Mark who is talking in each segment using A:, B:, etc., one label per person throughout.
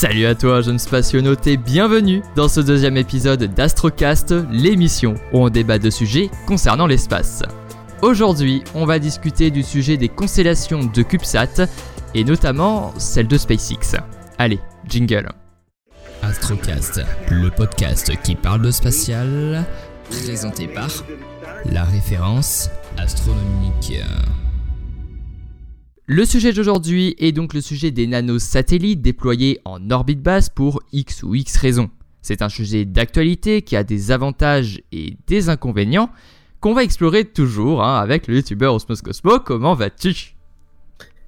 A: Salut à toi, jeune spationaute, et bienvenue dans ce deuxième épisode d'Astrocast, l'émission où on débat de sujets concernant l'espace. Aujourd'hui, on va discuter du sujet des constellations de CubeSat, et notamment celle de SpaceX. Allez, jingle. Astrocast, le podcast qui parle de spatial, présenté par la référence astronomique. Le sujet d'aujourd'hui est donc le sujet des nanosatellites déployés en orbite basse pour X ou X raisons. C'est un sujet d'actualité qui a des avantages et des inconvénients qu'on va explorer toujours hein, avec le youtubeur Osmos Cosmo. Comment vas-tu?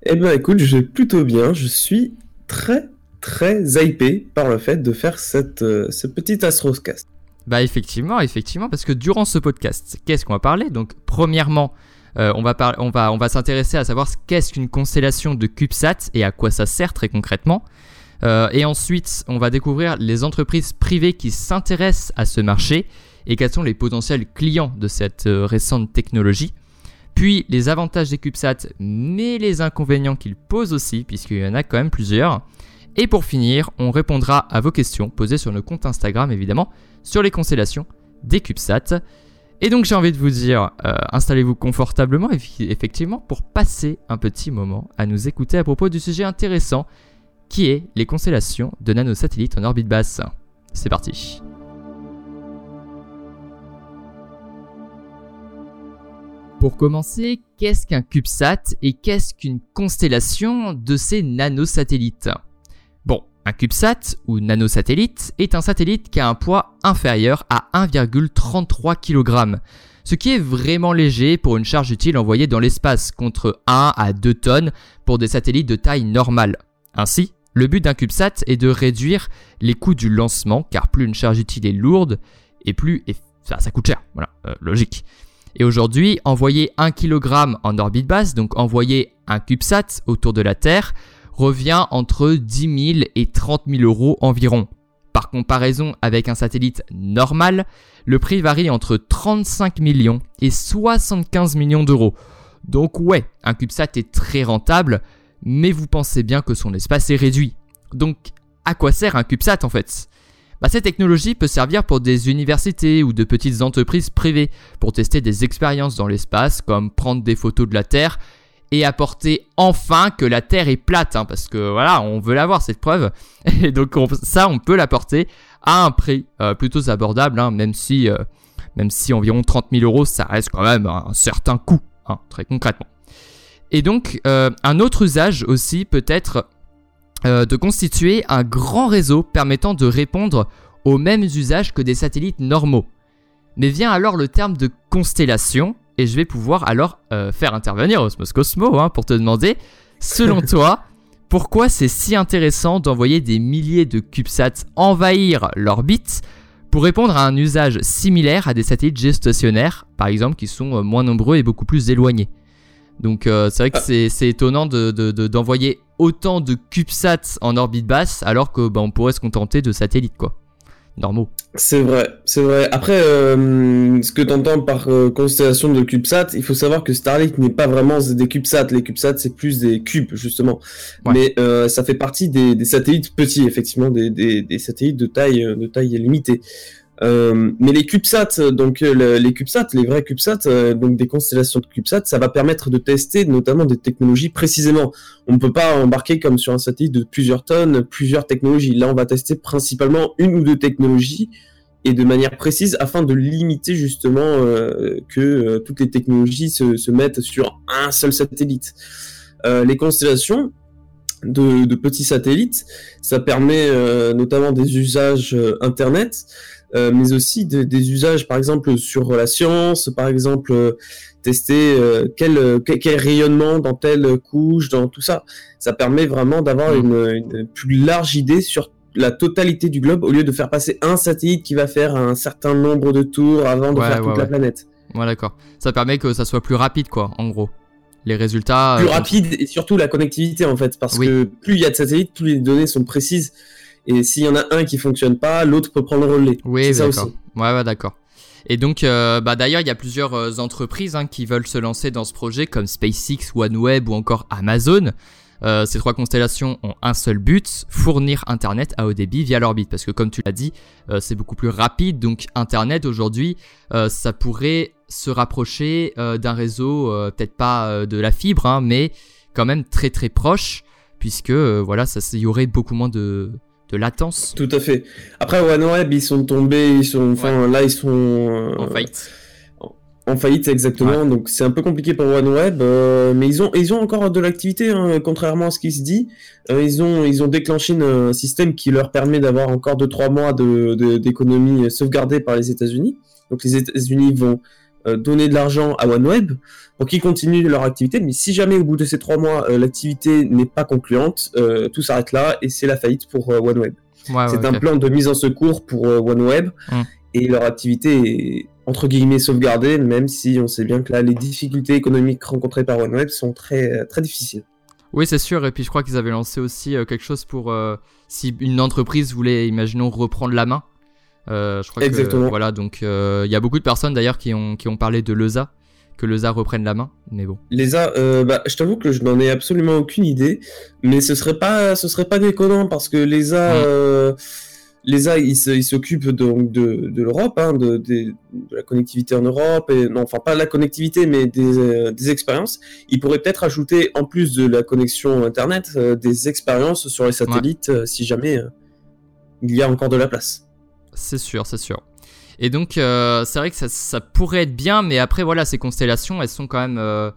B: Eh ben écoute, je vais plutôt bien. Je suis très très hypé par le fait de faire cette, euh, ce petit Astrocast.
A: Bah effectivement, effectivement, parce que durant ce podcast, qu'est-ce qu'on va parler? Donc premièrement, euh, on va, s'intéresser à savoir qu'est-ce qu'une constellation de CubeSat et à quoi ça sert très concrètement. Euh, et ensuite, on va découvrir les entreprises privées qui s'intéressent à ce marché et quels sont les potentiels clients de cette euh, récente technologie. Puis les avantages des CubeSat, mais les inconvénients qu'ils posent aussi, puisqu'il y en a quand même plusieurs. Et pour finir, on répondra à vos questions posées sur nos comptes Instagram évidemment, sur les constellations des CubeSat. Et donc j'ai envie de vous dire, euh, installez-vous confortablement effectivement pour passer un petit moment à nous écouter à propos du sujet intéressant qui est les constellations de nanosatellites en orbite basse. C'est parti. Pour commencer, qu'est-ce qu'un CubeSat et qu'est-ce qu'une constellation de ces nanosatellites? Un CubeSat ou nanosatellite est un satellite qui a un poids inférieur à 1,33 kg, ce qui est vraiment léger pour une charge utile envoyée dans l'espace contre 1 à 2 tonnes pour des satellites de taille normale. Ainsi, le but d'un CubeSat est de réduire les coûts du lancement car plus une charge utile est lourde et plus ça, coûte cher. Voilà, euh, logique. Et aujourd'hui, envoyer 1 kg en orbite basse, donc envoyer un CubeSat autour de la Terre, revient entre 10 000 et 30 000 euros environ. Par comparaison avec un satellite normal, le prix varie entre 35 millions et 75 millions d'euros. Donc ouais, un CubeSat est très rentable, mais vous pensez bien que son espace est réduit. Donc à quoi sert un CubeSat en fait? Bah, Cette technologie peut servir pour des universités ou de petites entreprises privées pour tester des expériences dans l'espace comme prendre des photos de la Terre et apporter enfin que la Terre est plate, hein, parce que voilà, on veut l'avoir cette preuve, et donc ça, on peut l'apporter à un prix euh, plutôt abordable, hein, même si, euh, même si environ 30 000 euros, ça reste quand même un certain coût, hein, très concrètement. Et donc, euh, un autre usage aussi peut être de constituer un grand réseau permettant de répondre aux mêmes usages que des satellites normaux. Mais vient alors le terme de constellation, et je vais pouvoir alors euh, faire intervenir Osmos Cosmo hein, pour te demander, selon toi, pourquoi c'est si intéressant d'envoyer des milliers de CubeSats envahir l'orbite pour répondre à un usage similaire à des satellites géostationnaires, par exemple, qui sont euh, moins nombreux et beaucoup plus éloignés? Donc euh, c'est vrai que ah. c'est étonnant d'envoyer de, autant de CubeSats en orbite basse alors que bah, on pourrait se contenter de satellites quoi normaux.
B: C'est vrai, c'est vrai. Après, euh, ce que tu entends par euh, constellation de CubeSat, il faut savoir que Starlink n'est pas vraiment des CubeSat. Les CubeSat, c'est plus des cubes, justement. Mais euh, ça fait partie des, satellites petits, effectivement, des, des, satellites de taille, de taille limitée. Euh, mais les CubeSats, donc euh, les CubeSats, les vrais CubeSats, euh, donc des constellations de CubeSats, ça va permettre de tester notamment des technologies précisément. On ne peut pas embarquer comme sur un satellite de plusieurs tonnes, plusieurs technologies. Là, on va tester principalement une ou deux technologies et de manière précise afin de limiter justement que toutes les technologies se, se, mettent sur un seul satellite. les constellations, de, de, petits satellites. Ça permet notamment des usages Internet. Euh, mais aussi des usages, par exemple, sur la science, par exemple, euh, tester euh, quel, quel, rayonnement dans telle couche, dans tout ça. Ça permet vraiment d'avoir mm. une, une, plus large idée sur la totalité du globe au lieu de faire passer un satellite qui va faire un certain nombre de tours avant de faire toute la planète.
A: Ouais, d'accord. Ça permet que ça soit plus rapide, quoi, en gros. Les résultats.
B: Plus rapide et surtout la connectivité, en fait. Parce que plus il y a de satellites, plus les données sont précises. Et s'il y en a un qui fonctionne pas, l'autre peut prendre le relais.
A: Oui, d'accord. Ouais, ouais, d'accord. Et donc, euh, bah, d'ailleurs, il y a plusieurs euh, entreprises hein, qui veulent se lancer dans ce projet, comme SpaceX, OneWeb ou encore Amazon. Euh, ces trois constellations ont un seul but, fournir Internet à haut débit via l'orbite. Parce que comme tu l'as dit, euh, c'est beaucoup plus rapide. Donc Internet aujourd'hui, euh, ça pourrait se rapprocher d'un réseau, peut-être pas de la fibre, hein, mais quand même très très proche, puisque voilà, ça, il y aurait beaucoup moins de, de latence.
B: Tout à fait. Après OneWeb, ils sont tombés, ils sont, enfin là ils sont
A: en faillite
B: en faillite exactement, donc c'est un peu compliqué pour OneWeb, euh, mais ils ont ils ont encore de l'activité, hein, contrairement à ce qui se dit. Euh, ils ont ils ont déclenché un système qui leur permet d'avoir encore 2-3 mois de d'économie sauvegardée par les États-Unis. Donc les États-Unis vont euh, donner de l'argent à OneWeb pour qu'ils continuent leur activité, mais si jamais au bout de ces 3 mois l'activité n'est pas concluante, tout s'arrête là et c'est la faillite pour OneWeb. c'est un plan de mise en secours pour OneWeb. Hum. Et leur activité est entre guillemets sauvegardé, même si on sait bien que là, les difficultés économiques rencontrées par OneWeb sont très, très difficiles.
A: Oui, c'est sûr. Et puis, je crois qu'ils avaient lancé aussi euh, quelque chose pour euh, si une entreprise voulait, imaginons, reprendre la main. Euh, je crois
B: Exactement.
A: voilà, donc il y a beaucoup de personnes d'ailleurs qui ont, qui ont parlé de l'ESA, que l'ESA reprenne la main, mais bon.
B: L'ESA, bah, je t'avoue que je n'en ai absolument aucune idée, mais ce serait pas, ce serait pas déconnant parce que l'ESA. Mmh l'ESA, il s'occupe donc de, de l'Europe, hein, de, de, la connectivité en Europe, et non, enfin pas la connectivité, mais des, euh, des expériences. Il pourrait peut-être ajouter, en plus de la connexion Internet, euh, des expériences sur les satellites, euh, si jamais il y a encore de la place.
A: C'est sûr, c'est sûr. Et donc, c'est vrai que ça, pourrait être bien, mais après, voilà, ces constellations, elles sont quand même...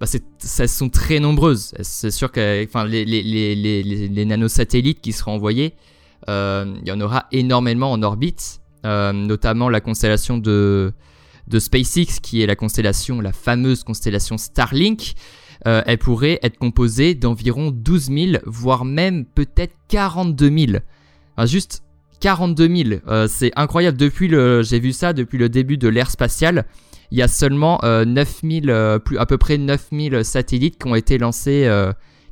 A: Bah, elles sont très nombreuses. C'est sûr que enfin, les, les, les, les, nanosatellites qui seront envoyés, euh, il y en aura énormément en orbite, euh, notamment la constellation de, de SpaceX, qui est la constellation, la fameuse constellation Starlink. Euh, elle pourrait être composée d'environ 12 000, voire même peut-être 42 000. juste 42 000, c'est incroyable. Depuis le, j'ai vu ça depuis le début de l'ère spatiale. Il y a seulement 9 000, plus, à peu près 9000 satellites qui ont été lancés,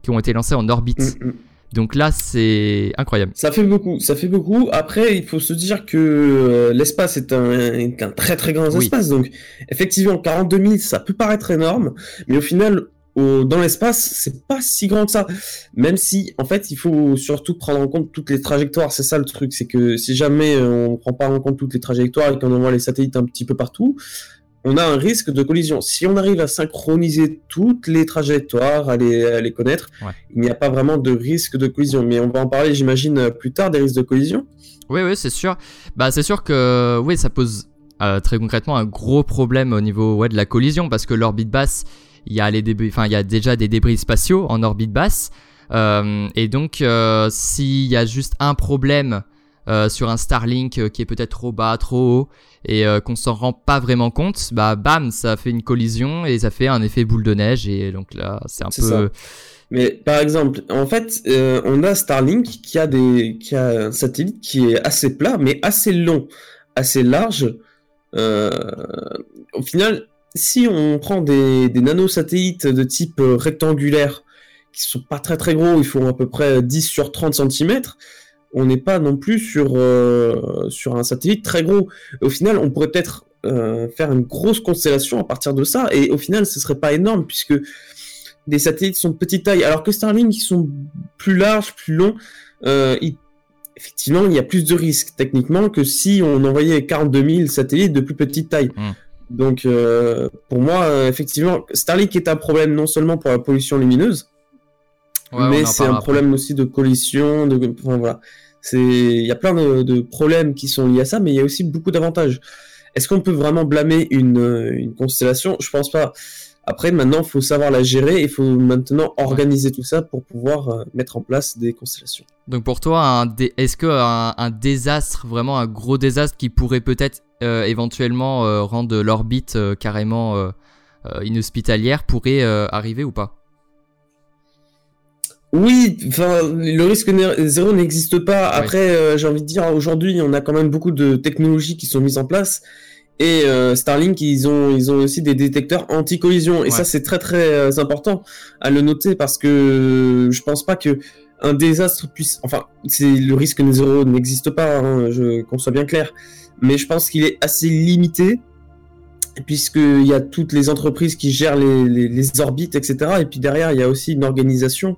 A: qui ont été lancés en orbite. Mm, mm. Donc là, c'est incroyable.
B: Ça fait beaucoup, ça fait beaucoup. Après, il faut se dire que euh, l'espace est un, très très grand espace. Donc, effectivement, 42 000, ça peut paraître énorme, mais au final, dans l'espace, c'est pas si grand que ça. Même si, en fait, il faut surtout prendre en compte toutes les trajectoires. C'est ça le truc, c'est que si jamais on prend pas en compte toutes les trajectoires et qu'on envoie les satellites un petit peu partout, on a un risque de collision. Si on arrive à synchroniser toutes les trajectoires, à les, connaître, il n'y a pas vraiment de risque de collision. Mais on va en parler, j'imagine, plus tard des risques de collision.
A: Oui, oui, c'est sûr. Bah, c'est sûr que oui, ça pose euh, très concrètement un gros problème au niveau ouais, de la collision parce que l'orbite basse, il y a les débris, enfin, il y a déjà des débris spatiaux en orbite basse. Euh, et donc, euh, s'il y a juste un problème euh, sur un Starlink euh, qui est peut-être trop bas, trop haut, et euh, qu'on s'en rend pas vraiment compte, bah bam, ça fait une collision et ça fait un effet boule de neige, et donc là, c'est un peu... Ça.
B: Mais par exemple, en fait, on a Starlink qui a, des, qui a un satellite qui est assez plat, mais assez long, assez large. au final, si on prend des, nanosatellites de type rectangulaire, qui sont pas très très gros, ils font à peu près 10 sur 30 cm, on n'est pas non plus sur, euh, sur un satellite très gros. Au final, on pourrait peut-être euh, faire une grosse constellation à partir de ça, et au final, ce serait pas énorme, puisque des satellites sont de petite taille, alors que Starlink, ils sont plus larges, plus longs. Euh, effectivement, il y a plus de risques techniquement que si on envoyait 42 000 satellites de plus petite taille. Hmm. Donc, pour moi, effectivement, Starlink est un problème non seulement pour la pollution lumineuse, mais c'est un problème aussi de collision, de, enfin, voilà. C'est, il y a plein de, problèmes qui sont liés à ça, mais il y a aussi beaucoup d'avantages. Est-ce qu'on peut vraiment blâmer une, une constellation? Je pense pas. Après, maintenant, il faut savoir la gérer. Il faut maintenant organiser tout ça pour pouvoir euh, mettre en place des constellations.
A: Donc pour toi, est-ce que un, désastre, vraiment un gros désastre qui pourrait peut-être euh, éventuellement euh, rendre l'orbite carrément inhospitalière pourrait arriver ou pas?
B: Oui, enfin, le risque zéro n'existe pas. Après, euh, j'ai envie de dire, aujourd'hui, on a quand même beaucoup de technologies qui sont mises en place. Et euh, Starlink, ils ont, ils ont aussi des détecteurs anti-collision. Et ça, c'est très très euh, important à le noter parce que je pense pas que un désastre puisse. Enfin, c'est le risque zéro n'existe pas. Hein, je qu'on soit bien clair. Mais je pense qu'il est assez limité puisqu'il y a toutes les entreprises qui gèrent les, orbites, etc. Et puis derrière, il y a aussi une organisation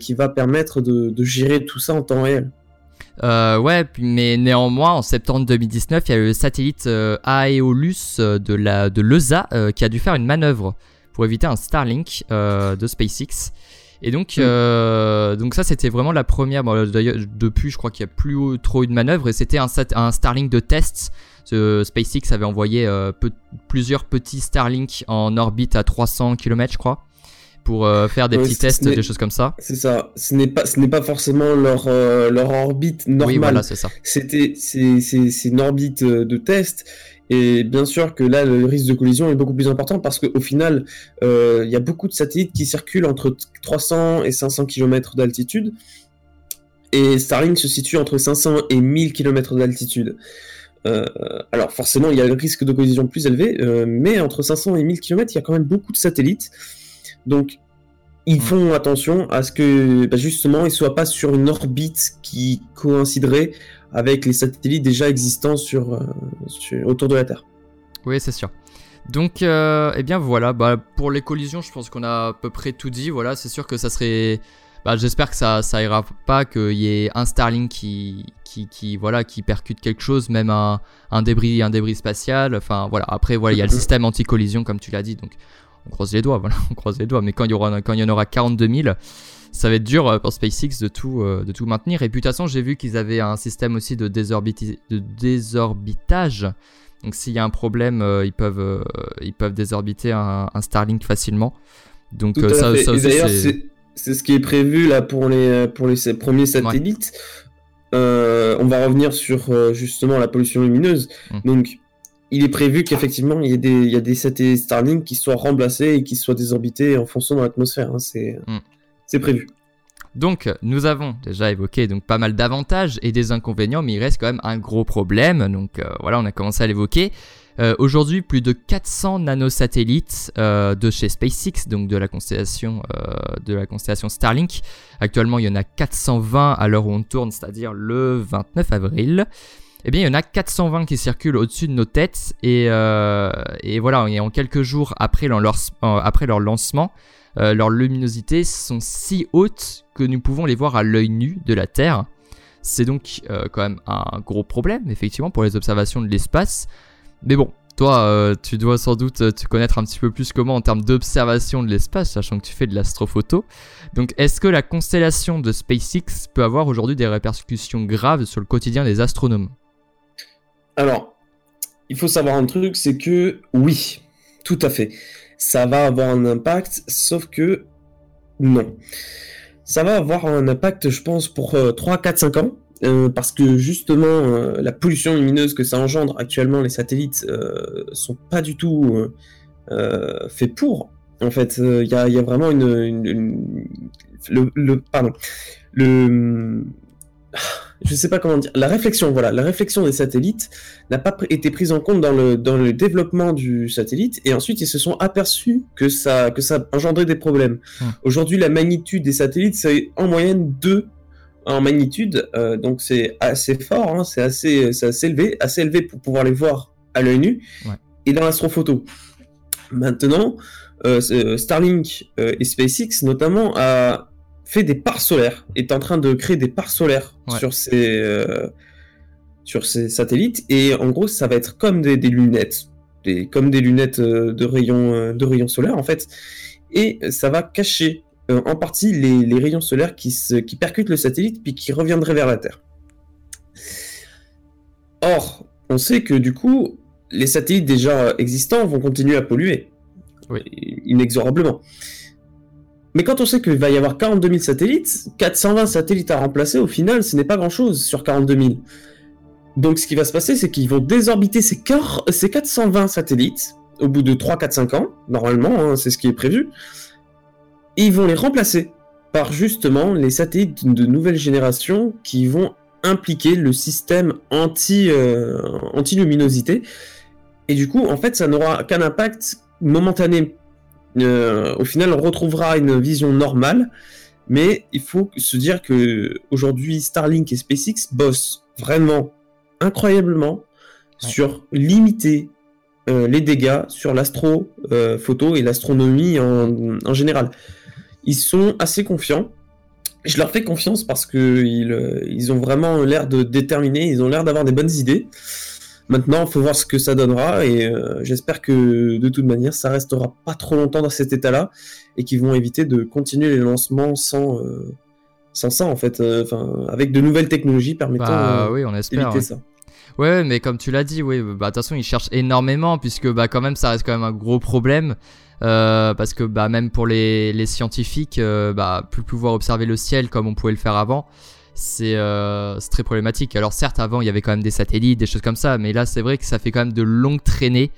B: qui va permettre de, gérer tout ça en temps réel.
A: ouais, mais néanmoins, en septembre 2019, il y a le satellite Aeolus de, la, de l'ESA qui a dû faire une manœuvre pour éviter un Starlink de SpaceX. Et donc, mm. euh, donc ça, c'était vraiment la première. D'ailleurs, depuis, je crois qu'il n'y a plus trop eu de manœuvre. Et c'était un, un Starlink de test. SpaceX avait envoyé euh, plusieurs petits Starlink en orbite à 300 km, je crois, pour euh, faire des petits tests, des choses comme ça.
B: C'est ça. Ce n'est pas, ce n'est pas forcément leur, leur orbite normale. Oui,
A: voilà, c'est ça.
B: C'était, c'est une orbite de test. Et bien sûr que là, le risque de collision est beaucoup plus important parce qu'au final, euh, il y a beaucoup de satellites qui circulent entre 300 et 500 km d'altitude. Et Starlink se situe entre 500 et 1000 km d'altitude. Euh, alors forcément, il y a le risque de collision plus élevé, euh, mais entre 500 et 1000 km, il y a quand même beaucoup de satellites. Donc, ils font attention à ce que, bah, justement, ils ne soient pas sur une orbite qui coïnciderait avec les satellites déjà existants sur, euh, autour de la Terre.
A: Oui, c'est sûr. Donc, euh, eh bien voilà, bah, pour les collisions, je pense qu'on a à peu près tout dit. Voilà, c'est sûr que ça serait. Bah, J'espère que ça, ça ira pas, qu'il y ait un Starlink qui, qui, qui, voilà, qui percute quelque chose, même un, un, débris, un débris spatial. Enfin voilà, après, voilà, il y a le système anti-collision, comme tu l'as dit. Donc, on croise les doigts, voilà, on croise les doigts. Mais quand il y, aura, quand il y en aura 42 000, ça va être dur euh, pour SpaceX de tout, euh, de tout maintenir. Et puis de toute façon, j'ai vu qu'ils avaient un système aussi de, de désorbitage. Donc s'il y a un problème, euh, ils, peuvent, ils peuvent désorbiter un, Starlink facilement. Donc ça,
B: aussi, c'est ce qui est prévu là pour les, pour les premiers satellites. on va revenir sur justement la pollution lumineuse. Hum. Donc il est prévu qu'effectivement il y, ait des, il y a des satellites Starlink qui soient remplacés et qui soient désorbités en fonction de l'atmosphère. Hein. C'est hum c'est prévu.
A: Donc, nous avons déjà évoqué donc pas mal d'avantages et des inconvénients, mais il reste quand même un gros problème. Donc euh, voilà, on a commencé à l'évoquer. Euh, aujourd'hui, plus de 400 nanosatellites euh, de chez SpaceX, donc de la constellation de la constellation Starlink. Actuellement, il y en a 420 à l'heure où on tourne, c'est-à-dire le 29 avril. Eh bien, il y en a 420 qui circulent au-dessus de nos têtes et, voilà, en quelques jours après leur lancement, euh, leur luminosité sont si hautes que nous pouvons les voir à l'œil nu de la Terre. C'est donc euh, quand même un gros problème, effectivement, pour les observations de l'espace. Mais bon, toi, euh, tu dois sans doute te connaître un petit peu plus comment en termes d'observation de l'espace, sachant que tu fais de l'astrophoto. Donc, est-ce que la constellation de SpaceX peut avoir aujourd'hui des répercussions graves sur le quotidien des astronomes?
B: Alors, il faut savoir un truc, c'est que oui, tout à fait ça va avoir un impact, sauf que non. Ça va avoir un impact, je pense, pour 3, 4, 5 ans. Euh, parce que justement, euh, la pollution lumineuse que ça engendre actuellement, les satellites, euh, sont pas du tout faits pour. En fait, il y a, vraiment une, le, le, pardon, le je sais pas comment dire, la réflexion, voilà, la réflexion des satellites n'a pas été prise en compte dans le, dans le développement du satellite, et ensuite ils se sont aperçus que ça, que ça engendrait des problèmes. Hum. Aujourd'hui, la magnitude des satellites, c'est en moyenne 2 en magnitude, euh, donc c'est assez fort, hein, c'est assez, assez élevé, assez élevé pour pouvoir les voir à l'œil nu, et dans l'astrophoto. Maintenant, euh, Starlink euh, et SpaceX notamment a fait des parts solaires, est en train de créer des parts solaires sur ces euh, sur ces satellites et en gros ça va être comme des, lunettes, des, comme des lunettes euh, de rayons euh, de rayons solaires en fait et ça va cacher en partie les, les, rayons solaires qui, se, qui percutent le satellite puis qui reviendraient vers la Terre. Or, on sait que du coup, les satellites déjà existants vont continuer à polluer. Oui. Inexorablement. Mais quand on sait qu'il va y avoir 42 000 satellites, 420 satellites à remplacer, au final, ce n'est pas grand-chose sur 42 000. Donc ce qui va se passer, c'est qu'ils vont désorbiter ces, 420 satellites au bout de 3, 4, 5 ans, normalement, hein, c'est ce qui est prévu, et ils vont les remplacer par justement les satellites de nouvelle génération qui vont impliquer le système anti, euh, anti-luminosité. Et du coup, en fait, ça n'aura qu'un impact momentané euh, au final, on retrouvera une vision normale, mais il faut se dire que aujourd'hui, Starlink et SpaceX bossent vraiment incroyablement sur limiter euh, les dégâts sur l'astro-photo euh, et l'astronomie en, général. Ils sont assez confiants je leur fais confiance parce que ils, euh, ils ont vraiment l'air de déterminer, ils ont l'air d'avoir des bonnes idées. Maintenant, il faut voir ce que ça donnera et euh, j'espère que de toute manière, ça restera pas trop longtemps dans cet état-là et qu'ils vont éviter de continuer les lancements sans, euh, sans ça en fait, enfin avec de nouvelles technologies permettant
A: bah, oui, on espère,
B: d'éviter ça.
A: Ouais, mais comme tu l'as dit, oui, bah de toute façon, ils cherchent énormément puisque bah quand même, ça reste quand même un gros problème. Euh, parce que bah, même pour les, les scientifiques, euh, bah, plus pouvoir observer le ciel comme on pouvait le faire avant, c'est euh, très problématique. Alors certes, avant, il y avait quand même des satellites, des choses comme ça, mais là, c'est vrai que ça fait quand même de longues traînées.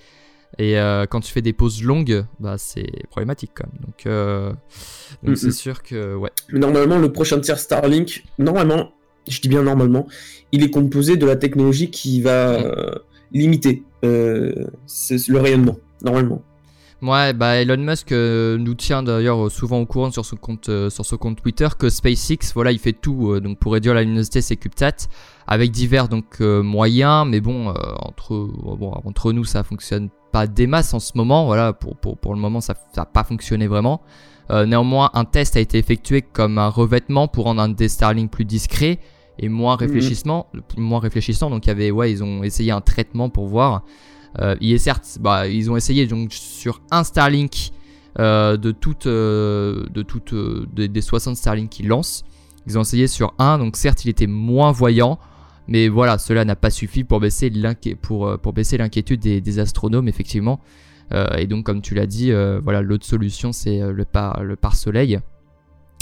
A: Et euh, quand tu fais des pauses longues, bah, c'est problématique quand même. Donc, euh, c'est sûr que ouais.
B: Mais normalement, le prochain tiers Starlink, normalement, je dis bien normalement, il est composé de la technologie qui va euh, limiter le rayonnement, normalement.
A: Ouais, bah Elon Musk euh, nous tient d'ailleurs souvent au courant sur son compte euh, sur son compte Twitter que SpaceX, voilà, il fait tout euh, donc pour réduire la luminosité c'est CubeSat avec divers donc moyens, mais bon entre bon entre nous ça fonctionne pas des masses en ce moment, voilà pour pour, pour le moment ça ça a pas fonctionné vraiment. néanmoins, un test a été effectué comme un revêtement pour rendre un des Starlink plus discret et moins mhm. réfléchissement, moins réfléchissant. Donc il y avait ouais, ils ont essayé un traitement pour voir. Euh, il est certes, bah, ils ont essayé donc sur un Starlink euh, de toutes, euh, de toutes des 60 Starlink qu'ils lancent. Ils ont essayé sur un, donc certes il était moins voyant, mais voilà, cela n'a pas suffi pour baisser pour, pour baisser l'inquiétude des, astronomes effectivement. et donc comme tu l'as dit, voilà l'autre solution c'est le par le par soleil.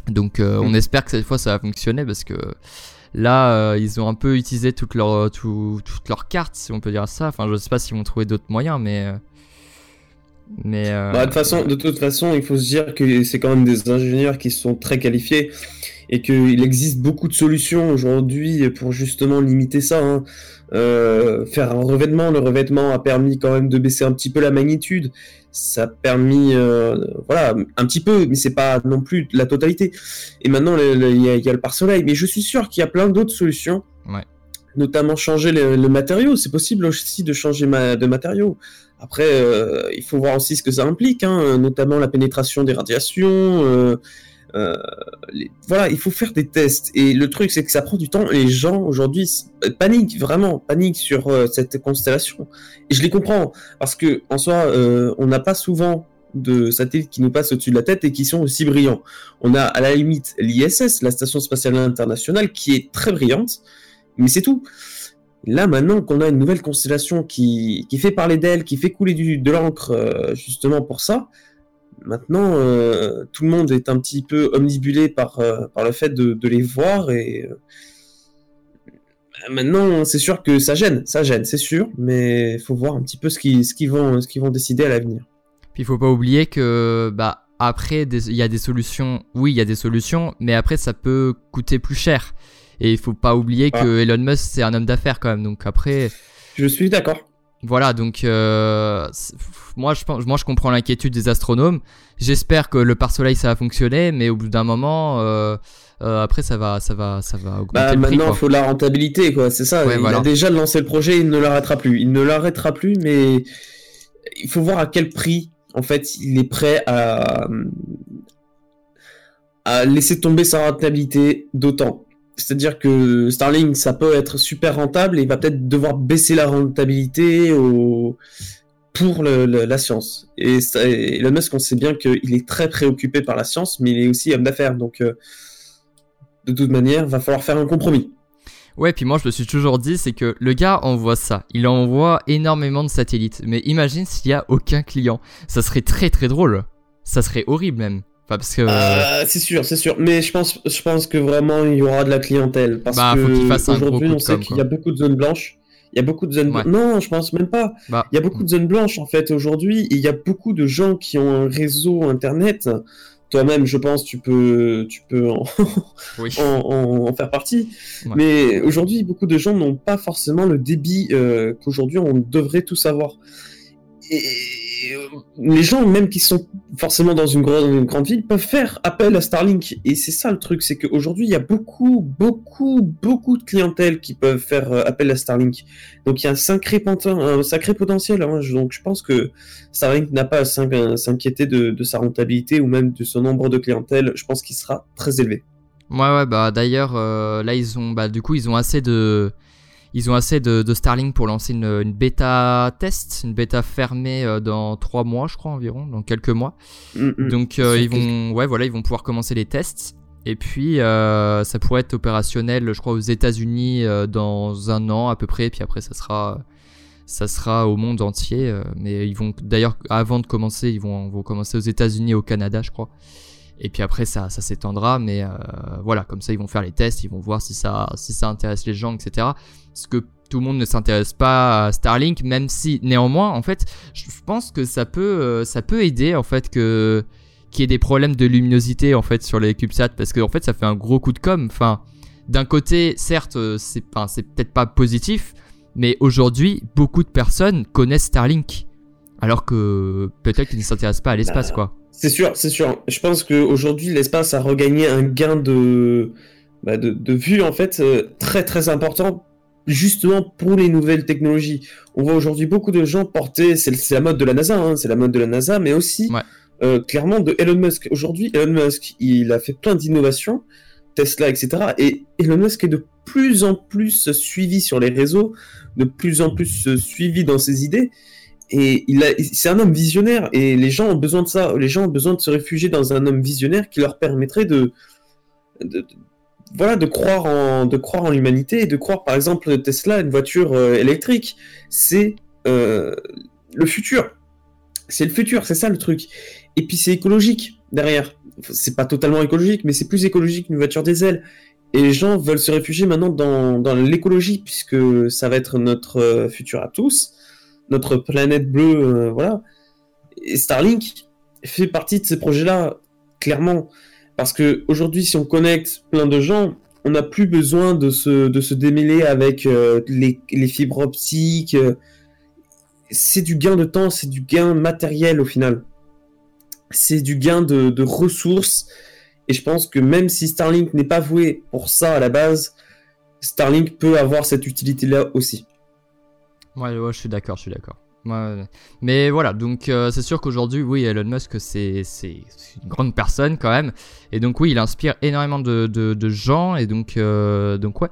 A: Donc on mm. espère que cette fois ça va fonctionner parce que Là, euh, ils ont un peu utilisé toutes leurs tout, toutes leurs cartes, si on peut dire ça. Enfin, je sais pas s'ils vont trouver d'autres moyens, mais. Euh, mais. Euh,
B: bah, de, façon, de toute façon, il faut se dire que c'est quand même des ingénieurs qui sont très qualifiés et qu'il existe beaucoup de solutions aujourd'hui pour justement limiter ça. Hein. faire un revêtement, le revêtement a permis quand même de baisser un petit peu la magnitude ça a permis, euh, voilà, un petit peu, mais c'est pas non plus la totalité. Et maintenant, il y, a le pare-soleil, mais je suis sûr qu'il y a plein d'autres solutions. Notamment changer le, matériau. C'est possible aussi de changer de matériau. Après, euh, il faut voir aussi ce que ça implique, hein, notamment la pénétration des radiations. Euh, euh, voilà, il faut faire des tests. Et le truc, c'est que ça prend du temps. Les gens aujourd'hui paniquent vraiment, paniquent sur euh, cette constellation. Et je les comprends parce que en soi, euh, on n'a pas souvent de satellites qui nous passent au-dessus de la tête et qui sont aussi brillants. On a à la limite l'ISS, la Station spatiale internationale, qui est très brillante, mais c'est tout. Là, maintenant qu'on a une nouvelle constellation qui, qui fait parler d'elle, qui fait couler du, de l'encre justement pour ça, Maintenant, euh, tout le monde est un petit peu omnibulé par, euh, par le fait de, les voir et euh, maintenant, c'est sûr que ça gêne, ça gêne, c'est sûr, mais il faut voir un petit peu ce qu'ils ce vont, ce vont décider à l'avenir.
A: Puis il faut pas oublier que bah après il y a des solutions, oui il y a des solutions, mais après ça peut coûter plus cher. Et il faut pas oublier que ah. Elon Musk c'est un homme d'affaires quand même, donc après.
B: Je suis d'accord.
A: Voilà, donc euh, moi, je pense, moi je comprends l'inquiétude des astronomes. J'espère que le pare-soleil ça va fonctionner, mais au bout d'un moment, euh, euh, après ça va, ça va, ça va augmenter
B: bah,
A: le
B: prix. Maintenant, il faut la rentabilité, quoi. C'est ça. il a déjà lancé le projet, il ne l'arrêtera plus. Il ne l'arrêtera plus, mais il faut voir à quel prix, en fait, il est prêt à à laisser tomber sa rentabilité d'autant. C'est-à-dire que Starlink, ça peut être super rentable et il va peut-être devoir baisser la rentabilité pour la science. Et, et, Elon Musk, on sait bien qu'il est très préoccupé par la science, mais il est aussi homme d'affaires. Donc, euh, de toute manière, va falloir faire un compromis.
A: Ouais, puis moi je me suis toujours dit, c'est que le gars envoie ça. Il envoie énormément de satellites. Mais imagine s'il y a aucun client. Ça serait très très drôle. Ça serait horrible même parce que.
B: Euh, c'est sûr, c'est sûr. Mais je pense, je pense que vraiment il y aura de la clientèle parce bah, que aujourd'hui on sait qu'il y a beaucoup de zones blanches. Il y a beaucoup de zones. Non, je pense même pas. Bah. Il y a beaucoup de zones blanches en fait aujourd'hui. Il y a beaucoup de gens qui ont un réseau internet. Toi-même, je pense, tu peux, tu peux en, en, faire partie. Mais aujourd'hui, beaucoup de gens n'ont pas forcément le débit euh, qu'aujourd'hui on devrait tous avoir. Et les gens, même qui sont forcément dans une, grande ville, peuvent faire appel à Starlink. Et c'est ça le truc, c'est qu'aujourd'hui, il y a beaucoup, beaucoup, beaucoup de clientèle qui peuvent faire euh, appel à Starlink. Donc il y a un sacré, un potentiel. Hein. Donc je pense que Starlink n'a pas à s'inquiéter de, sa rentabilité ou même de son nombre de clientèle. Je pense qu'il sera très élevé.
A: Ouais, ouais, bah d'ailleurs, là, ils ont, bah, du coup, ils ont assez de, ils ont assez de, Starlink pour lancer une, bêta test, une bêta fermée euh, dans trois mois, je crois environ, dans quelques mois. Mm, mm. Donc euh, ils vont, ouais, voilà, ils vont pouvoir commencer les tests. Et puis euh, ça pourrait être opérationnel, je crois, aux États-Unis dans un an à peu près. Et puis après, ça sera, ça sera au monde entier. mais ils vont, d'ailleurs, avant de commencer, ils vont, vont commencer aux États-Unis et au Canada, je crois. Et puis après, ça, ça s'étendra, mais voilà, comme ça, ils vont faire les tests, ils vont voir si ça, si ça intéresse les gens, etc parce que tout le monde ne s'intéresse pas à Starlink, même si néanmoins, en fait, je pense que ça peut, euh, ça peut aider en fait que qu'il y ait des problèmes de luminosité en fait sur les CubeSat, parce que en fait, ça fait un gros coup de com. Enfin, d'un côté, certes, euh, c'est, c'est peut-être pas positif, mais aujourd'hui, beaucoup de personnes connaissent Starlink, alors que peut-être qu'ils ne s'intéressent pas à l'espace, bah, quoi.
B: C'est sûr, c'est sûr. Je pense qu'aujourd'hui, l'espace a regagné un gain de, bah, de, vue en fait euh, très très important justement pour les nouvelles technologies. On voit aujourd'hui beaucoup de gens porter, c'est la mode de la NASA, hein, c'est la mode de la NASA, mais aussi euh, clairement de Elon Musk. Aujourd'hui, Elon Musk, il a fait plein d'innovations, Tesla, etc. Et Elon Musk est de plus en plus suivi sur les réseaux, de plus en plus suivi dans ses idées. Et il c'est un homme visionnaire et les gens ont besoin de ça. Les gens ont besoin de se réfugier dans un homme visionnaire qui leur permettrait de, de, voilà, de croire en, de croire en l'humanité et de croire, par exemple, Tesla, une voiture euh, électrique, c'est euh, le futur. C'est le futur, c'est ça le truc. Et puis c'est écologique derrière. C'est pas totalement écologique, mais c'est plus écologique qu'une voiture diesel. Et les gens veulent se réfugier maintenant dans, dans l'écologie, puisque ça va être notre euh, futur à tous, notre planète bleue, voilà. Et Starlink fait partie de ces projets-là, clairement. Parce que aujourd'hui, si on connecte plein de gens, on n'a plus besoin de se, de se démêler avec euh, les, fibres optiques. C'est du gain de temps, c'est du gain matériel au final. C'est du gain de, ressources. Et je pense que même si Starlink n'est pas voué pour ça à la base, Starlink peut avoir cette utilité-là aussi.
A: Ouais, ouais, je suis d'accord, je suis d'accord mais voilà, donc euh, c'est sûr qu'aujourd'hui, oui, Elon Musk, c'est une grande personne quand même. Et donc, oui, il inspire énormément de, de, gens. Et donc, euh, donc ouais.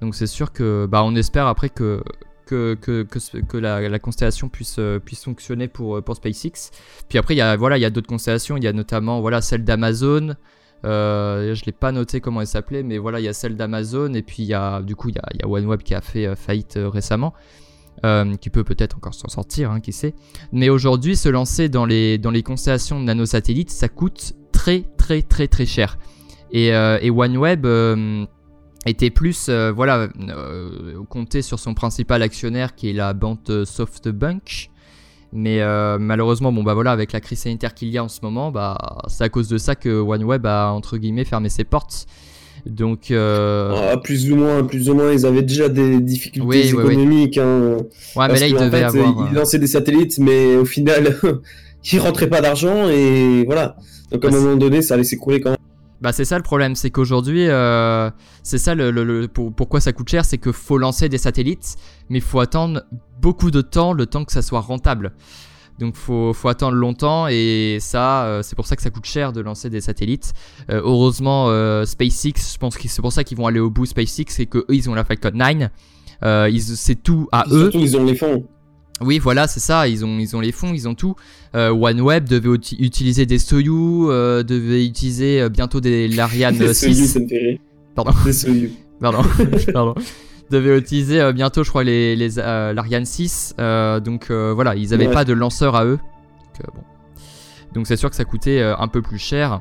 A: Donc, c'est sûr que, bah, on espère après que, que, que, que, la, constellation puisse, euh, puisse fonctionner pour, pour SpaceX. Puis après, il y a, voilà, a d'autres constellations. Il y a notamment voilà, celle d'Amazon. Euh, je l'ai pas noté comment elle s'appelait, mais voilà, il y a celle d'Amazon. Et puis, il y a, du coup, il y a, il y a OneWeb qui a fait faillite récemment. Euh, qui peut peut-être encore s'en sortir, hein, qui sait. Mais aujourd'hui, se lancer dans les, dans les constellations de nanosatellites, ça coûte très très très très cher. Et, euh, OneWeb euh, était plus, voilà, compté sur son principal actionnaire qui est la banque SoftBank. Mais malheureusement, bon bah voilà, avec la crise sanitaire qu'il y a en ce moment, bah c'est à cause de ça que OneWeb a entre guillemets fermé ses portes. Donc,
B: euh... ah, plus ou moins, plus ou moins, ils avaient déjà des difficultés économiques. Hein,
A: ouais, mais là, ils devaient avoir.
B: Ils euh, lançaient des satellites, mais au final, ils rentraient pas d'argent et voilà. Donc, à un bah, moment donné, ça allait s'écrouler quand même.
A: Bah c'est ça le problème, c'est qu'aujourd'hui, euh, c'est ça le, pourquoi ça coûte cher, c'est qu'il faut lancer des satellites, mais il faut attendre beaucoup de temps, le temps que ça soit rentable. Donc faut, faut attendre longtemps et ça, euh, c'est pour ça que ça coûte cher de lancer des satellites. Euh, heureusement, euh, SpaceX, je pense que c'est pour ça qu'ils vont aller au bout SpaceX, c'est que eux ils ont la Falcon 9. c'est tout à eux.
B: Surtout ils ont les fonds.
A: Oui, voilà, c'est ça. Ils ont, ils ont les fonds, ils ont tout. OneWeb devait utiliser des Soyuz, devait utiliser bientôt des Lariane 6.
B: Soyuz, ça me fait
A: Pardon.
B: Des Soyuz.
A: Pardon. Pardon devait utiliser euh, bientôt, je crois, les, les euh, l'Ariane 6. Euh, donc voilà, ils n'avaient pas de lanceur à eux. Donc bon. Donc c'est sûr que ça coûtait un peu plus cher.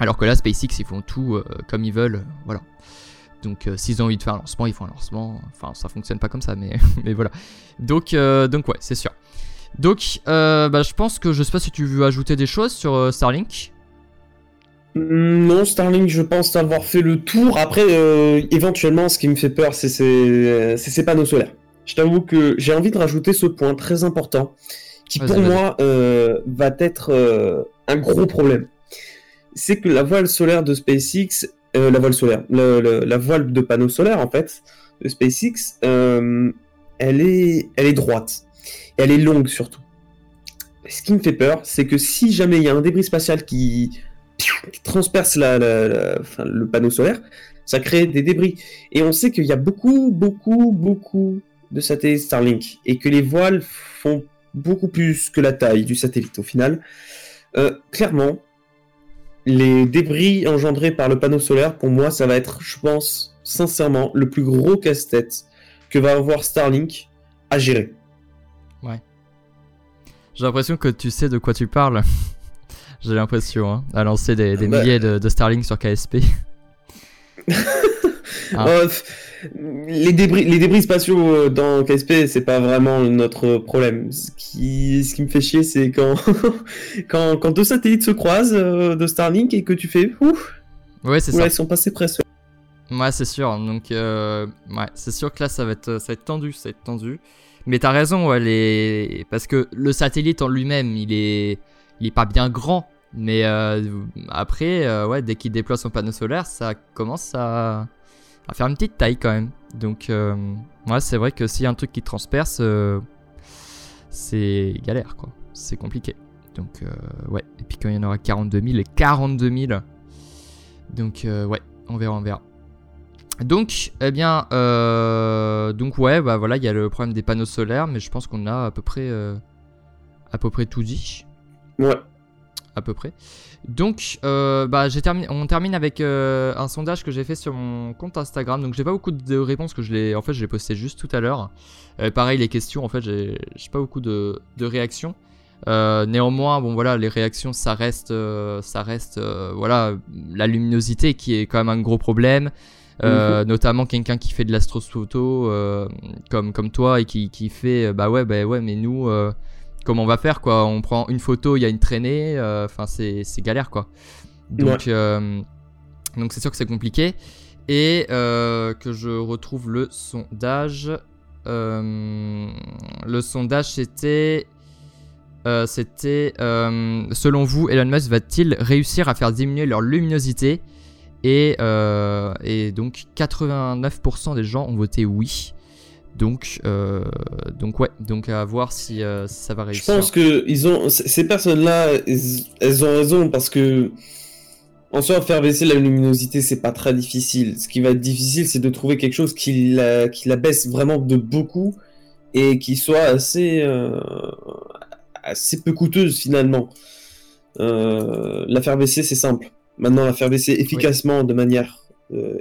A: Alors que là, SpaceX, ils font tout comme ils veulent. voilà. Donc s'ils ont envie de faire un lancement, ils font un lancement. Enfin, ça fonctionne pas comme ça, mais, mais voilà. Donc, donc ouais, c'est sûr. Donc, bah, je pense que je sais pas si tu veux ajouter des choses sur Starlink.
B: Non, Starlink, je pense avoir fait le tour. Après, euh, éventuellement, ce qui me fait peur, c'est ces panneaux solaires. Je t'avoue que j'ai envie de rajouter ce point très important, qui pour moi euh, va être euh, un gros problème. C'est que la voile solaire de SpaceX, la voile solaire, la voile de panneaux solaires en fait de SpaceX, elle est, elle est droite, elle est longue surtout. Ce qui me fait peur, c'est que si jamais il y a un débris spatial qui transperce le panneau solaire, ça crée des débris. Et on sait qu'il y a beaucoup, beaucoup, beaucoup de satellites Starlink et que les voiles font beaucoup plus que la taille du satellite au final. Euh, clairement, les débris engendrés par le panneau solaire, pour moi, ça va être, je pense, sincèrement, le plus gros casse-tête que va avoir Starlink à gérer.
A: Ouais. J'ai l'impression que tu sais de quoi tu parles. J'ai l'impression, hein, à lancer des, bah, milliers de, de Starlink sur KSP.
B: Ah. Euh, les, débris, les débris spatiaux euh, dans KSP, c'est pas vraiment notre problème. Ce qui, ce qui me fait chier, c'est quand, quand, quand, deux satellites se croisent euh, de Starlink et que tu fais ouf.
A: Ouais, c'est ça.
B: Ils sont passés presque.
A: Ouais, c'est sûr. Donc, ouais, c'est sûr que là, ça va être, ça va être tendu, ça va être tendu. Mais t'as raison, ouais, les... parce que le satellite en lui-même, il est, il est pas bien grand. Mais euh, après, euh, ouais, dès qu'il déploie son panneau solaire, ça commence à, faire une petite taille quand même. Donc, euh, ouais, c'est vrai que s'il y a un truc qui transperce, c'est galère, quoi. C'est compliqué. Donc, ouais. Et puis quand il y en aura 42 000 et 42 000. Donc, ouais, on verra, on verra. Donc, eh bien, donc ouais, bah voilà, il y a le problème des panneaux solaires, mais je pense qu'on a à peu près, à peu près tout dit.
B: Ouais
A: à peu près. Donc, euh, bah, on termine avec euh, un sondage que j'ai fait sur mon compte Instagram. Donc, j'ai pas beaucoup de réponses que je l'ai, en fait, je l'ai posté juste tout à l'heure. Euh, pareil, les questions, en fait, j'ai pas beaucoup de, réactions. néanmoins, bon voilà, les réactions, ça reste, ça reste, voilà, la luminosité qui est quand même un gros problème. Mhm. notamment quelqu'un qui fait de l'astrophoto comme comme toi et qui, qui fait bah ouais bah ouais mais nous comment on va faire quoi? On prend une photo, il y a une traînée, euh, enfin c'est galère quoi. Donc euh, donc c'est sûr que c'est compliqué et euh, que je retrouve le sondage. le sondage c'était c'était selon vous Elon Musk va-t-il réussir à faire diminuer leur luminosité? Et, et donc 89% des gens ont voté oui. Donc, euh, donc ouais, donc à voir si euh, ça va réussir.
B: Je pense que ils ont ces personnes-là, elles ont raison parce que en soi faire baisser la luminosité c'est pas très difficile. Ce qui va être difficile c'est de trouver quelque chose qui la, qui la baisse vraiment de beaucoup et qui soit assez euh, assez peu coûteuse finalement. la faire baisser c'est simple. Maintenant la faire baisser efficacement de manière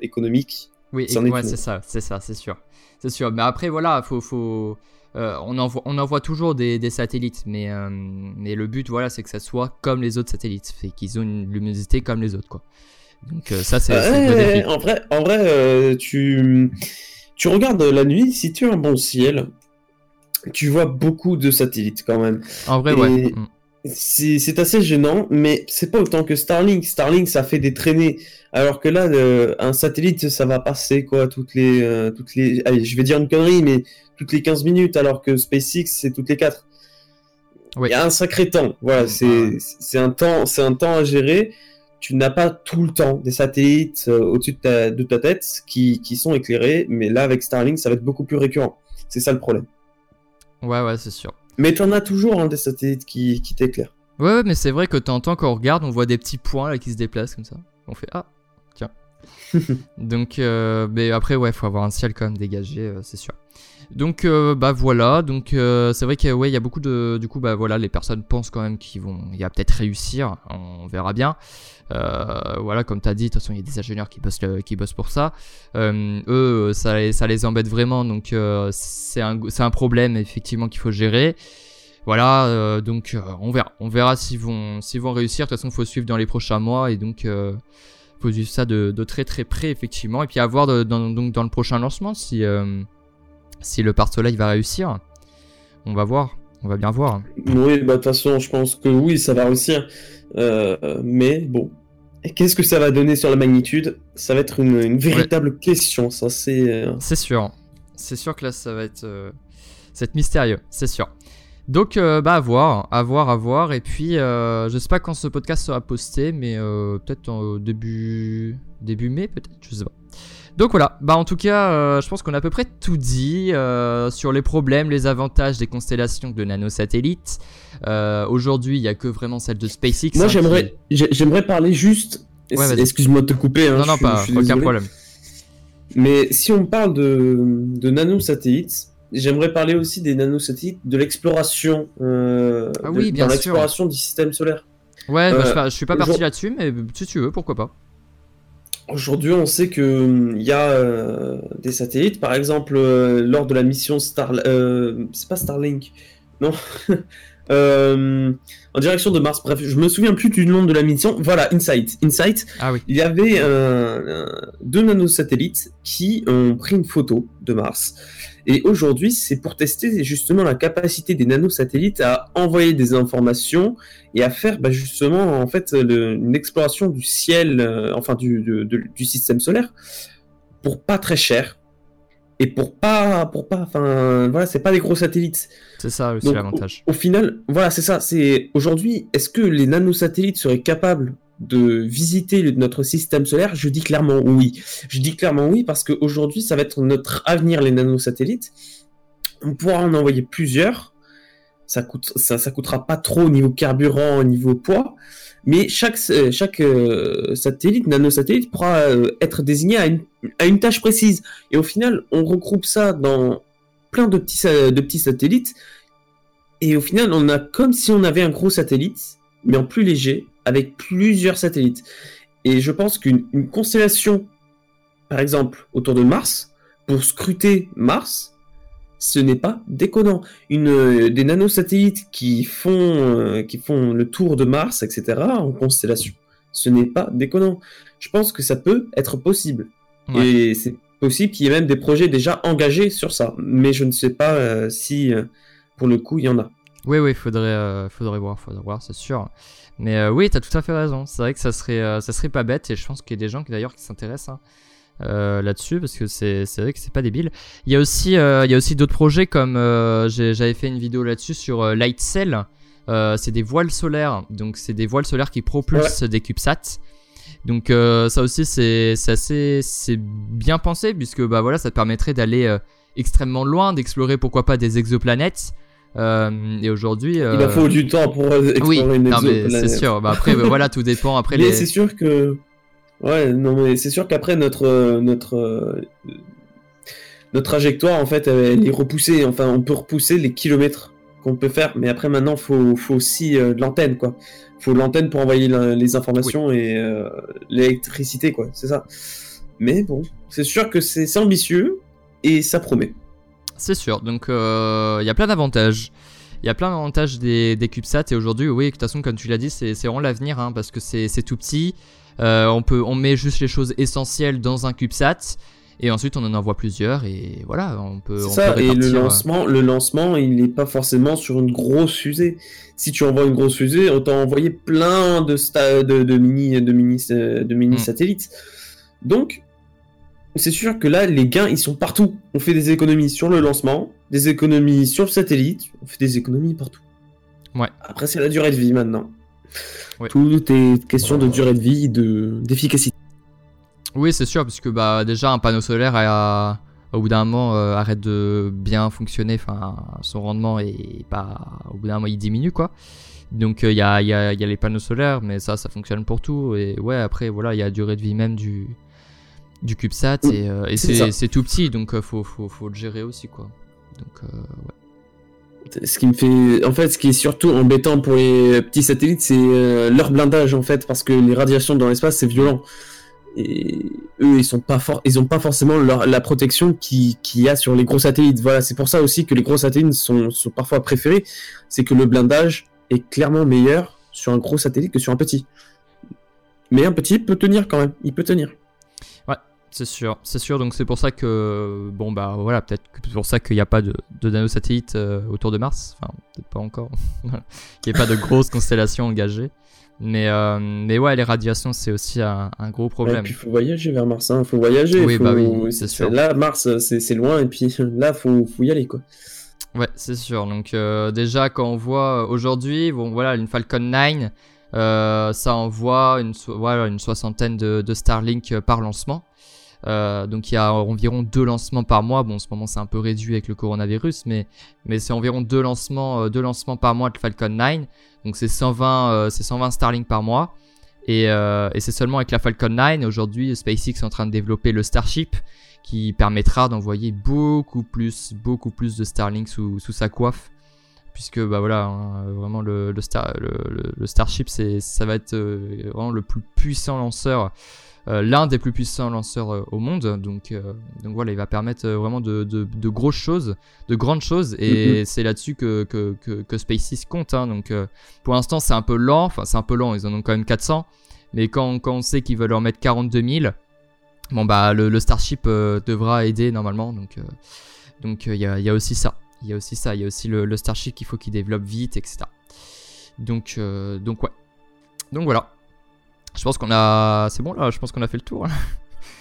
B: économique.
A: Oui, ouais, c'est ça, c'est ça, c'est sûr c'est sûr. Mais après, voilà, faut, faut, euh, on, envoie, on envoie toujours des, satellites, mais, euh, mais le but, voilà, c'est que ça soit comme les autres satellites, fait qu'ils ont une luminosité comme les autres, quoi. Donc euh, ça, c'est
B: ouais, En vrai, en vrai tu, tu regardes la nuit, si tu as un bon ciel, tu vois beaucoup de satellites quand même.
A: En vrai, ouais. Mm.
B: C'est assez gênant, mais c'est pas autant que Starlink. Starlink, ça fait des traînées. Alors que là, un satellite, ça va passer quoi toutes les, euh, toutes les. Allez, je vais dire une connerie, mais toutes les 15 minutes, alors que SpaceX, c'est toutes les 4. Il y a un sacré temps. Voilà, mm, c'est un temps, un temps à gérer. Tu n'as pas tout le temps des satellites euh, au-dessus de ta, de ta tête qui, qui sont éclairés, mais là, avec Starlink, ça va être beaucoup plus récurrent. C'est ça le problème.
A: Ouais, ouais, c'est sûr.
B: Mais tu en as toujours hein, des satellites qui, t'éclairent.
A: Ouais, mais c'est vrai que t'entends quand on regarde, on voit des petits points là qui se déplacent comme ça. On fait ah. donc, euh, mais après, ouais, faut avoir un ciel quand même dégagé, euh, c'est sûr. Donc, euh, bah voilà. Donc, c'est vrai qu'il ouais, y a beaucoup de, du coup, bah voilà, les personnes pensent quand même qu'ils vont, il y a peut-être réussir. On verra bien. voilà, comme tu as dit, de toute façon, il y a des ingénieurs qui bossent, qui bossent pour ça. eux, ça, ça, les embête vraiment, donc c'est un, un, problème effectivement qu'il faut gérer. Voilà, donc on verra, on verra s'ils vont, s'ils vont réussir. De toute façon, il faut suivre dans les prochains mois et donc suivre ça de, très très près effectivement. Et puis à voir dans, donc dans le prochain lancement si si le pare-soleil va réussir. On va voir, on va bien voir.
B: Oui, bah de toute façon, je pense que oui, ça va réussir. Euh, mais bon, qu'est-ce que ça va donner sur la magnitude? Ça va être une, véritable question, ça c'est. Euh,
A: c'est sûr, c'est sûr que là ça va être, euh, mystérieux, c'est sûr. Donc, bah, à voir, à voir, à voir. Et puis, je sais pas quand ce podcast sera posté, mais peut-être au début, début mai, peut-être, je sais pas. Donc voilà, bah en tout cas, je pense qu'on a à peu près tout dit sur les problèmes, les avantages des constellations de nanosatellites. Aujourd'hui, il n'y a que vraiment celle de SpaceX.
B: Moi, hein, j'aimerais, j'aimerais parler juste. Excuse-moi de te couper. Hein,
A: non, non, pas, aucun problème.
B: Mais si on parle de, de nanosatellites, j'aimerais parler aussi des nanosatellites, de l'exploration. Euh, ah oui, bien dans l'exploration du système solaire.
A: Ouais, bah, je, je, suis pas parti là-dessus, mais si tu veux, pourquoi pas.
B: Aujourd'hui, on sait que hum, il y a euh, des satellites, par exemple, euh, lors de la mission Star, c'est pas Starlink, non, en direction de Mars. Bref, je me souviens plus du nom de la mission. Voilà, Insight. Insight.
A: Ah oui.
B: Il y avait deux nanosatellites qui ont pris une photo de Mars et aujourd'hui, c'est pour tester justement la capacité des nanosatellites à envoyer des informations et à faire bah, justement en fait une exploration du ciel, euh, enfin du, du système solaire, pour pas très cher et pour pas, pour pas, enfin voilà, c'est pas des gros satellites.
A: C'est ça aussi l'avantage.
B: Au, au, final, voilà, c'est ça. C'est aujourd'hui, est-ce que les nanosatellites seraient capables de visiter notre système solaire Je dis clairement oui. Je dis clairement oui parce qu'aujourd'hui, ça va être notre avenir, les nanosatellites. On pourra en envoyer plusieurs. Ça, coûte, ça, ça coûtera pas trop au niveau carburant, au niveau poids. Mais chaque, chaque euh, satellite, nanosatellite, pourra euh, être désigné à une, à une tâche précise. Et au final, on regroupe ça dans plein de petits, de petits satellites. Et au final, on a comme si on avait un gros satellite, mais en plus léger, avec plusieurs satellites. Et je pense qu'une constellation, par exemple, autour de Mars, pour scruter Mars, ce n'est pas déconnant. Une, euh, des nanosatellites qui font, euh, qui font le tour de Mars, etc., en constellation, ce n'est pas déconnant. Je pense que ça peut être possible. Et c'est possible qu'il y ait même des projets déjà engagés sur ça. Mais je ne sais pas euh, si, pour le coup, il y en a.
A: Oui, oui, faudrait, faudrait voir, faudrait voir, c'est sûr. Mais euh, oui, t'as tout à fait raison. C'est vrai que ça serait, euh, ça serait pas bête et je pense qu'il y a des gens d'ailleurs qui s'intéressent hein, euh, là-dessus parce que c'est, vrai que c'est pas débile. Il y a aussi, il y a aussi d'autres projets comme j'avais fait une vidéo là-dessus sur Light Cell. c'est des voiles solaires, donc c'est des voiles solaires qui propulsent des CubeSats. Donc ça aussi c'est, assez c'est bien pensé puisque bah voilà ça te permettrait d'aller extrêmement loin, d'explorer pourquoi pas des exoplanètes. Euh, et aujourd'hui.
B: Il en faut du temps pour explorer
A: oui, une c'est sûr. Bah, après, bah, voilà, tout dépend. Après,
B: mais c'est sûr que. Ouais, non, mais c'est sûr qu'après, notre. notre notre trajectoire, en fait, elle est repoussée. Enfin, on peut repousser les kilomètres qu'on peut faire, mais après, maintenant, faut, faut aussi euh, l'antenne, quoi. Faut l'antenne pour envoyer les informations et euh, l'électricité, quoi. C'est ça. Mais bon, c'est sûr que c'est ambitieux et ça promet.
A: C'est sûr, donc euh, il y a plein d'avantages. Il y a plein d'avantages des, des CubeSats et aujourd'hui, oui, de toute façon, comme tu l'as dit, c'est vraiment l'avenir hein, parce que c'est tout petit. Euh, on, peut, on met juste les choses essentielles dans un CubeSat et ensuite on en envoie plusieurs et voilà, on peut.
B: C'est ça, et le euh, lancement, le lancement, il n'est pas forcément sur une grosse fusée. Si tu envoies une grosse fusée, autant envoyer plein de, de, de, mini, de mini, de mini hmm. satellites. Donc, c'est sûr que là, les gains, ils sont partout. On fait des économies sur le lancement, des économies sur le satellite, on fait des économies partout.
A: Ouais.
B: Après, c'est la durée de vie maintenant. Tout est question de durée de vie, de d'efficacité.
A: Oui, c'est sûr, puisque bah déjà un panneau solaire a, au bout d'un moment euh, arrête de bien fonctionner, enfin son rendement est pas, au bout d'un moment il diminue quoi. Donc euh, il y, a, y, a, y, a, les panneaux solaires, mais ça, ça fonctionne pour tout. Et ouais, après voilà, il y a la durée de vie même du, du CubeSat et, euh, et c'est tout petit donc euh, faut, faut, faut, le gérer aussi quoi. Donc euh, ouais.
B: Ce qui me fait, en fait, ce qui est surtout embêtant pour les petits satellites, c'est leur blindage en fait, parce que les radiations dans l'espace c'est violent. Et eux, ils sont pas ils ont pas forcément la protection qu'il qui y a sur les gros satellites. Voilà, c'est pour ça aussi que les gros satellites sont, sont parfois préférés, c'est que le blindage est clairement meilleur sur un gros satellite que sur un petit. Mais un petit peut tenir quand même, il peut tenir.
A: C'est sûr, c'est sûr. Donc c'est pour ça que bon bah voilà, peut-être pour ça qu'il n'y a pas de, de nanosatellites euh, autour de Mars. Enfin, peut-être pas encore. qu'il n'y ait pas de grosses constellations engagées. Mais euh, mais ouais, les radiations c'est aussi un, gros problème. Et
B: puis il faut voyager vers Mars. Il hein. faut voyager.
A: Oui bah oui, c'est sûr.
B: Là Mars c'est loin et puis là faut faut y aller quoi.
A: Ouais, c'est sûr. Donc euh, déjà quand on voit aujourd'hui, bon voilà, une Falcon 9, ça envoie une, voilà, une soixantaine de, de Starlink par lancement. Donc il y a environ deux lancements par mois. Bon, en ce moment c'est un peu réduit avec le coronavirus, mais, c'est environ deux lancements, deux lancements par mois de Falcon 9. Donc c'est 120, c'est 120 Starlink par mois. Et, et c'est seulement avec la Falcon 9. Aujourd'hui, SpaceX est en train de développer le Starship qui permettra d'envoyer beaucoup plus, beaucoup plus de Starlink sous, sa coiffe puisque bah voilà hein, vraiment le, le, Star, le, Starship ça va être euh, vraiment le plus puissant lanceur euh, l'un des plus puissants lanceurs euh, au monde donc donc voilà il va permettre vraiment de, de, grosses choses de grandes choses et mm-hmm. c'est là-dessus que, que, que, SpaceX compte hein. donc pour l'instant c'est un peu lent enfin c'est un peu lent ils en ont quand même 400 mais quand, quand on sait qu'ils veulent en mettre 42 000 bon bah le, Starship devra aider normalement donc donc il y, y a aussi ça il y a aussi ça, il y a aussi le, Starship qu'il faut qu'il développe vite, etc. Donc, euh, donc ouais. Donc voilà. Je pense qu'on a. C'est bon là, je pense qu'on a fait le tour.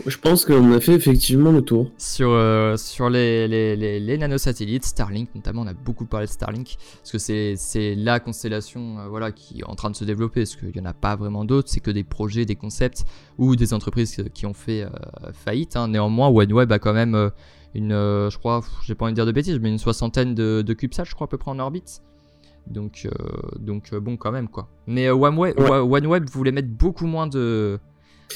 B: Je pense qu'on a fait effectivement le tour.
A: Sur, euh, sur les, les, les, nanosatellites, Starlink notamment, on a beaucoup parlé de Starlink, parce que c'est la constellation euh, voilà, qui est en train de se développer, parce qu'il n'y en a pas vraiment d'autres, c'est que des projets, des concepts, ou des entreprises qui ont fait faillite. Hein. Néanmoins, OneWeb a quand même une, euh, je crois, j'ai pas envie de dire de bêtises, mais une soixantaine de, de CubeSat, je crois, à peu près en orbite. Donc, euh, donc euh, bon, quand même, quoi. Mais OneWeb, OneWeb voulait mettre beaucoup moins de,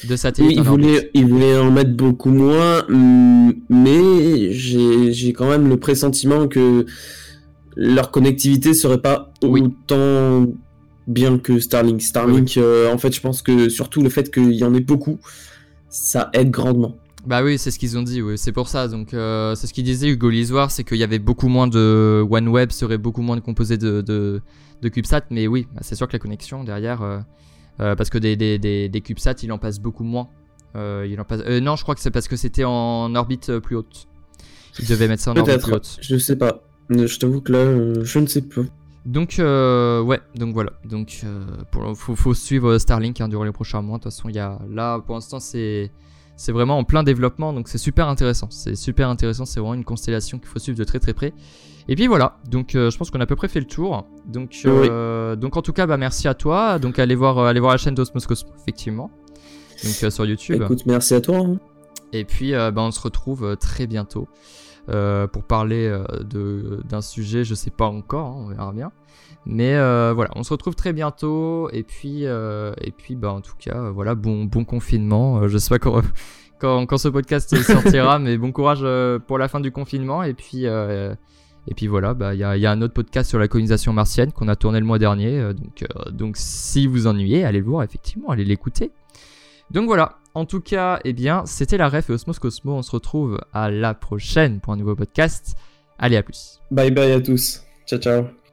A: de satellites.
B: Oui, il, voulait, il voulait en mettre beaucoup moins, mm, mais j'ai quand même le pressentiment que leur connectivité serait pas autant bien que Starlink. Starlink, en fait, je pense que surtout le fait qu'il y en ait beaucoup, ça aide grandement.
A: Bah oui, c'est ce qu'ils ont dit, oui, c'est pour ça. Donc, euh, c'est ce qu'il disait Hugo Lisoire, c'est qu'il y avait beaucoup moins de. OneWeb serait beaucoup moins de composé de, de, de CubeSat, mais oui, bah, c'est sûr que la connexion derrière. Euh, euh, parce que des, des, des, des, CubeSat, il en passe beaucoup moins. il en passe... non, je crois que c'est parce que c'était en orbite plus haute. Il devait mettre ça en orbite plus haute.
B: Je sais pas. Je t'avoue que là, je ne sais plus.
A: Donc ouais, donc voilà. Donc pour, faut, faut, suivre Starlink hein, durant les prochains mois. De toute façon, il y a là pour l'instant c'est c'est vraiment en plein développement, donc c'est super intéressant. C'est super intéressant, c'est vraiment une constellation qu'il faut suivre de très très près. Et puis voilà, donc euh, je pense qu'on a à peu près fait le tour. Donc, euh, donc en tout cas, bah, merci à toi. Donc allez voir, euh, allez voir la chaîne d'Osmos Cosmo, effectivement. Donc sur YouTube.
B: Écoute, merci à toi. Hein.
A: Et puis bah, on se retrouve très bientôt pour parler d'un sujet, je sais pas encore, hein, on verra bien. Mais voilà, on se retrouve très bientôt. Et puis, et puis bah, en tout cas, voilà, bon, bon confinement. je sais pas quand, quand, quand, ce podcast sortira, mais bon courage pour la fin du confinement. Et puis, et puis voilà, bah, il y, a, y, a, un autre podcast sur la colonisation martienne qu'on a tourné le mois dernier. donc, donc si vous ennuyez, allez le voir, effectivement, allez l'écouter. Donc voilà, en tout cas, eh bien, c'était la ref et Osmos Cosmo. On se retrouve à la prochaine pour un nouveau podcast. Allez, à plus.
B: Bye bye à tous. Ciao, ciao.